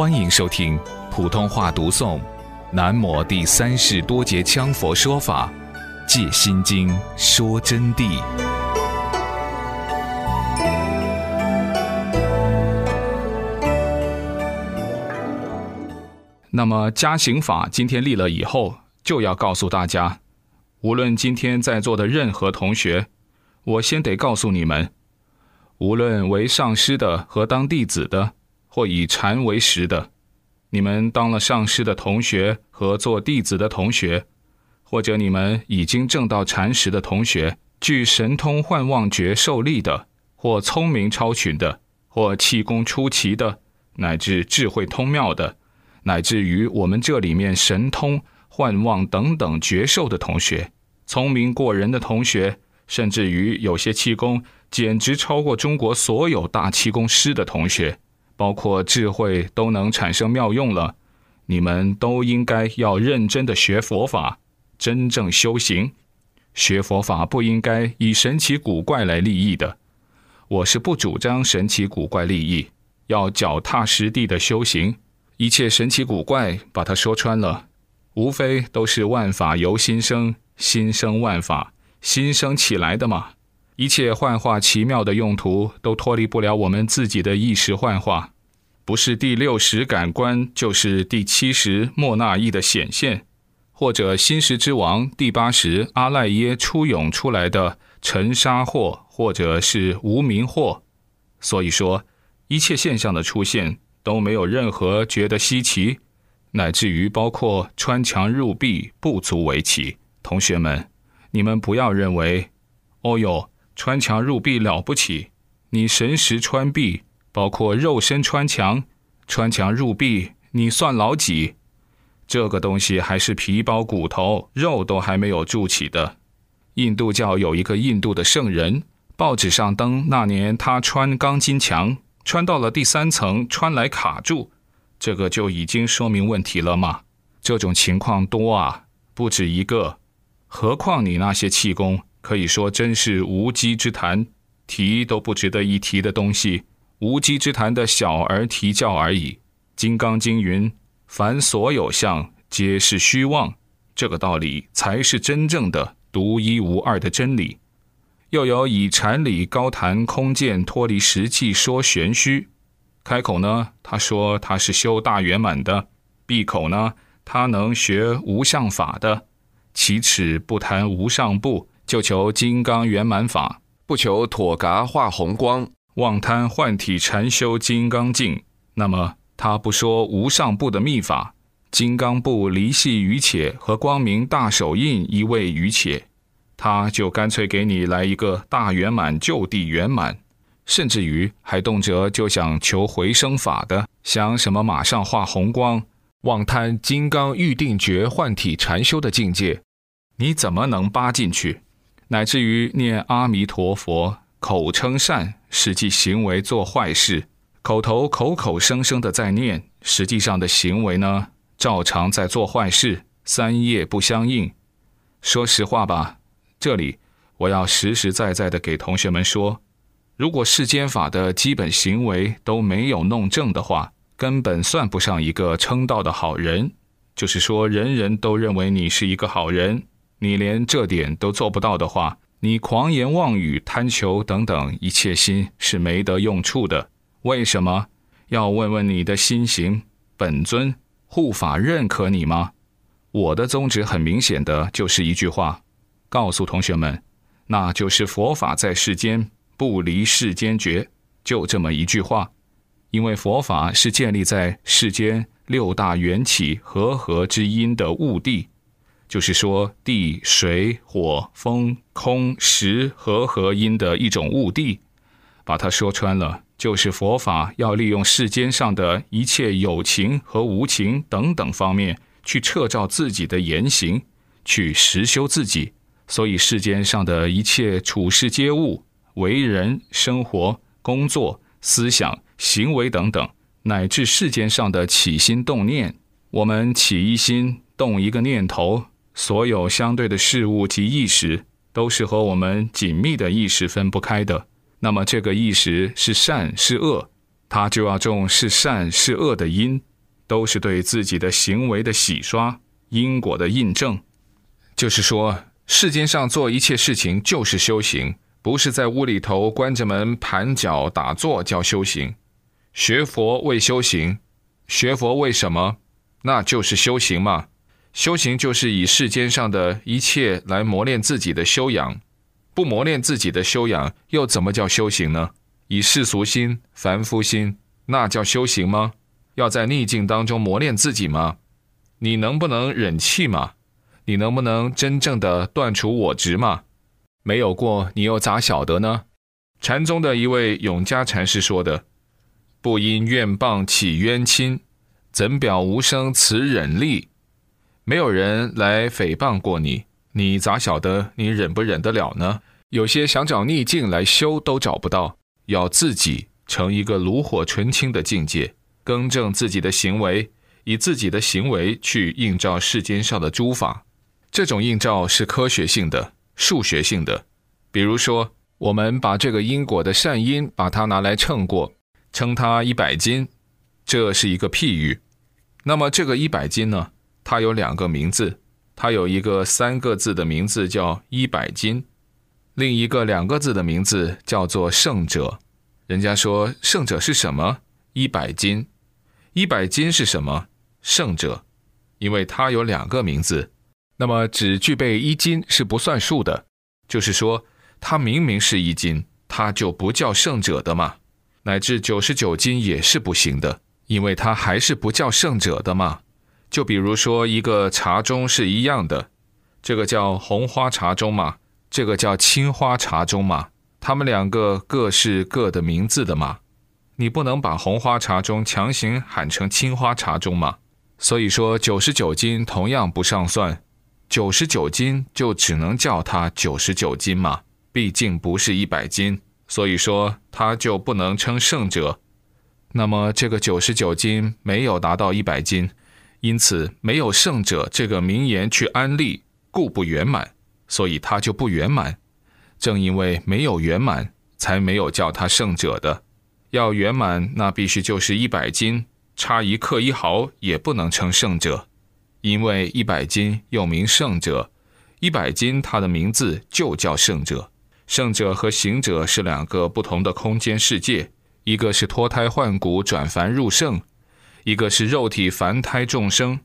欢迎收听普通话读诵《南摩第三世多杰羌佛说法借心经说真谛》。那么加行法今天立了以后，就要告诉大家，无论今天在座的任何同学，我先得告诉你们，无论为上师的和当弟子的。或以禅为食的，你们当了上师的同学和做弟子的同学，或者你们已经证到禅时的同学，具神通幻妄觉受力的，或聪明超群的，或气功出奇的，乃至智慧通妙的，乃至于我们这里面神通幻妄等等绝受的同学，聪明过人的同学，甚至于有些气功简直超过中国所有大气功师的同学。包括智慧都能产生妙用了，你们都应该要认真的学佛法，真正修行。学佛法不应该以神奇古怪来利益的。我是不主张神奇古怪利益，要脚踏实地的修行。一切神奇古怪，把它说穿了，无非都是万法由心生，心生万法，心生起来的嘛。一切幻化奇妙的用途，都脱离不了我们自己的意识幻化，不是第六识感官，就是第七识莫那意的显现，或者心识之王第八识阿赖耶出涌出来的尘沙惑，或者是无名惑。所以说，一切现象的出现都没有任何觉得稀奇，乃至于包括穿墙入壁不足为奇。同学们，你们不要认为，哦哟。穿墙入壁了不起，你神识穿壁，包括肉身穿墙，穿墙入壁，你算老几？这个东西还是皮包骨头，肉都还没有筑起的。印度教有一个印度的圣人，报纸上登那年他穿钢筋墙，穿到了第三层，穿来卡住，这个就已经说明问题了吗？这种情况多啊，不止一个，何况你那些气功。可以说真是无稽之谈，提都不值得一提的东西，无稽之谈的小儿啼叫而已。《金刚经》云：“凡所有相，皆是虚妄。”这个道理才是真正的独一无二的真理。又有以禅理高谈空见，脱离实际说玄虚。开口呢，他说他是修大圆满的；闭口呢，他能学无相法的。其齿不谈无上部。就求金刚圆满法，不求妥嘎化红光，妄贪幻体禅修金刚境。那么他不说无上部的秘法，金刚部离系于且和光明大手印一位于且，他就干脆给你来一个大圆满就地圆满，甚至于还动辄就想求回生法的，想什么马上化红光，妄贪金刚预定觉幻体禅修的境界，你怎么能扒进去？乃至于念阿弥陀佛，口称善，实际行为做坏事，口头口口声声的在念，实际上的行为呢，照常在做坏事，三业不相应。说实话吧，这里我要实实在在的给同学们说，如果世间法的基本行为都没有弄正的话，根本算不上一个称道的好人。就是说，人人都认为你是一个好人。你连这点都做不到的话，你狂言妄语、贪求等等一切心是没得用处的。为什么？要问问你的心行本尊护法认可你吗？我的宗旨很明显的就是一句话，告诉同学们，那就是佛法在世间不离世间觉，就这么一句话。因为佛法是建立在世间六大缘起和合之因的物地。就是说，地、水、火、风、空、石和合音的一种物地，把它说穿了，就是佛法要利用世间上的一切有情和无情等等方面，去彻照自己的言行，去实修自己。所以世间上的一切处事皆物、为人、生活、工作、思想、行为等等，乃至世间上的起心动念，我们起一心，动一个念头。所有相对的事物及意识，都是和我们紧密的意识分不开的。那么，这个意识是善是恶，它就要种是善是恶的因。都是对自己的行为的洗刷、因果的印证。就是说，世间上做一切事情就是修行，不是在屋里头关着门盘脚打坐叫修行。学佛为修行，学佛为什么？那就是修行嘛。修行就是以世间上的一切来磨练自己的修养，不磨练自己的修养，又怎么叫修行呢？以世俗心、凡夫心，那叫修行吗？要在逆境当中磨练自己吗？你能不能忍气吗？你能不能真正的断除我执吗？没有过，你又咋晓得呢？禅宗的一位永嘉禅师说的：“不因怨谤起冤亲，怎表无生此忍力？”没有人来诽谤过你，你咋晓得你忍不忍得了呢？有些想找逆境来修都找不到，要自己成一个炉火纯青的境界，更正自己的行为，以自己的行为去映照世间上的诸法。这种映照是科学性的、数学性的。比如说，我们把这个因果的善因，把它拿来称过，称它一百斤，这是一个譬喻。那么这个一百斤呢？他有两个名字，他有一个三个字的名字叫一百斤，另一个两个字的名字叫做圣者。人家说圣者是什么？一百斤，一百斤是什么？圣者，因为他有两个名字，那么只具备一斤是不算数的，就是说他明明是一斤，他就不叫圣者的嘛。乃至九十九斤也是不行的，因为他还是不叫圣者的嘛。就比如说，一个茶盅是一样的，这个叫红花茶盅嘛，这个叫青花茶盅嘛，它们两个各是各的名字的嘛，你不能把红花茶盅强行喊成青花茶盅嘛。所以说，九十九斤同样不上算，九十九斤就只能叫它九十九斤嘛，毕竟不是一百斤，所以说它就不能称圣者。那么这个九十九斤没有达到一百斤。因此，没有圣者这个名言去安利，故不圆满，所以他就不圆满。正因为没有圆满，才没有叫他圣者的。要圆满，那必须就是一百斤，差一克一毫也不能称圣者。因为一百斤又名圣者，一百斤它的名字就叫圣者。圣者和行者是两个不同的空间世界，一个是脱胎换骨转凡入圣。一个是肉体凡胎众生，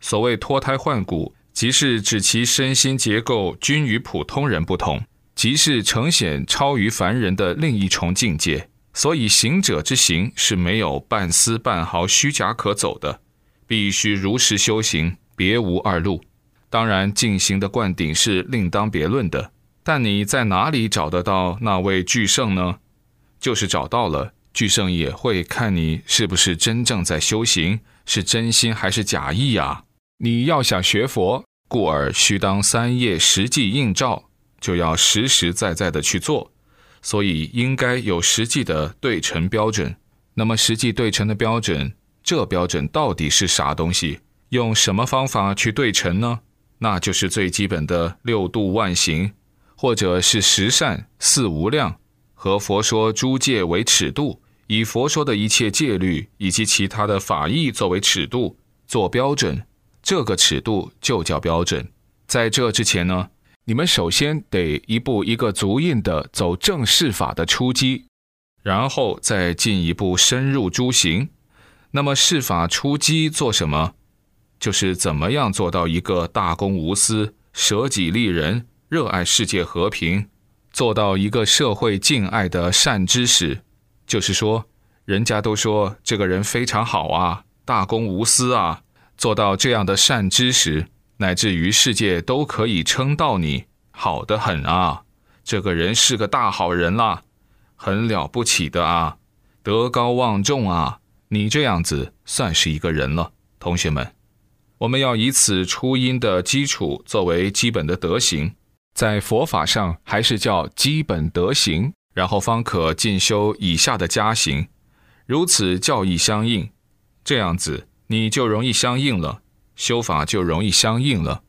所谓脱胎换骨，即是指其身心结构均与普通人不同，即是呈现超于凡人的另一重境界。所以行者之行是没有半丝半毫虚假可走的，必须如实修行，别无二路。当然，进行的灌顶是另当别论的。但你在哪里找得到那位巨圣呢？就是找到了。巨圣也会看你是不是真正在修行，是真心还是假意呀？你要想学佛，故而须当三业实际映照，就要实实在在的去做，所以应该有实际的对称标准。那么实际对称的标准，这标准到底是啥东西？用什么方法去对称呢？那就是最基本的六度万行，或者是十善四无量，和佛说诸戒为尺度。以佛说的一切戒律以及其他的法义作为尺度做标准，这个尺度就叫标准。在这之前呢，你们首先得一步一个足印的走正式法的初机，然后再进一步深入诸行。那么释法初机做什么？就是怎么样做到一个大公无私、舍己利人、热爱世界和平，做到一个社会敬爱的善知识。就是说，人家都说这个人非常好啊，大公无私啊，做到这样的善知识，乃至于世界都可以称道你好的很啊，这个人是个大好人啦，很了不起的啊，德高望重啊，你这样子算是一个人了。同学们，我们要以此初因的基础作为基本的德行，在佛法上还是叫基本德行。然后方可进修以下的加行，如此教义相应，这样子你就容易相应了，修法就容易相应了。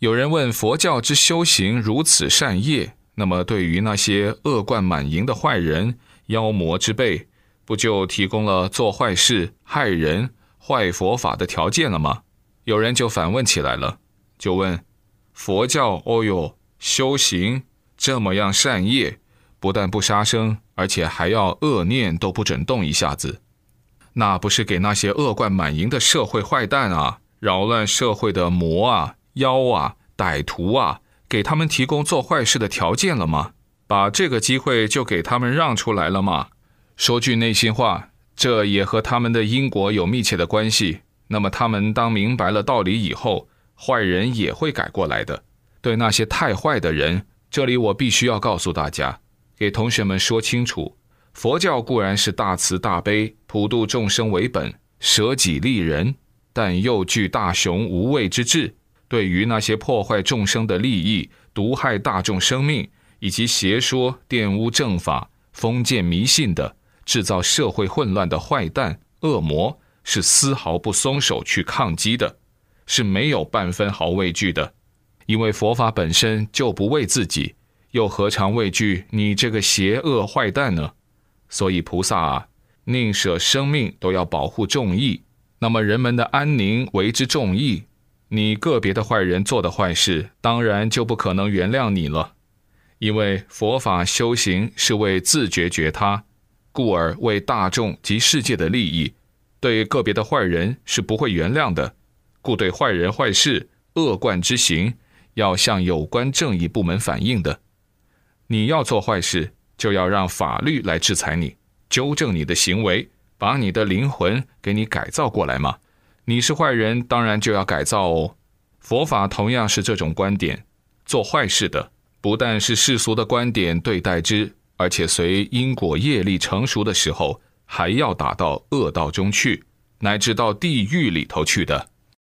有人问佛教之修行如此善业，那么对于那些恶贯满盈的坏人、妖魔之辈，不就提供了做坏事、害人、坏佛法的条件了吗？有人就反问起来了，就问：佛教哦哟，修行这么样善业，不但不杀生，而且还要恶念都不准动一下子，那不是给那些恶贯满盈的社会坏蛋啊，扰乱社会的魔啊、妖啊、歹徒啊，给他们提供做坏事的条件了吗？把这个机会就给他们让出来了吗？说句内心话，这也和他们的因果有密切的关系。那么他们当明白了道理以后，坏人也会改过来的。对那些太坏的人，这里我必须要告诉大家，给同学们说清楚：佛教固然是大慈大悲、普度众生为本、舍己利人，但又具大雄无畏之志。对于那些破坏众生的利益、毒害大众生命，以及邪说、玷污正法、封建迷信的、制造社会混乱的坏蛋、恶魔，是丝毫不松手去抗击的，是没有半分毫畏惧的，因为佛法本身就不为自己，又何尝畏惧你这个邪恶坏蛋呢？所以菩萨啊，宁舍生命都要保护众义。那么人们的安宁为之重义，你个别的坏人做的坏事，当然就不可能原谅你了。因为佛法修行是为自觉觉他，故而为大众及世界的利益，对个别的坏人是不会原谅的。故对坏人坏事、恶贯之行，要向有关正义部门反映的。你要做坏事，就要让法律来制裁你，纠正你的行为，把你的灵魂给你改造过来嘛。你是坏人，当然就要改造哦。佛法同样是这种观点，做坏事的。不但是世俗的观点对待之，而且随因果业力成熟的时候，还要打到恶道中去，乃至到地狱里头去的。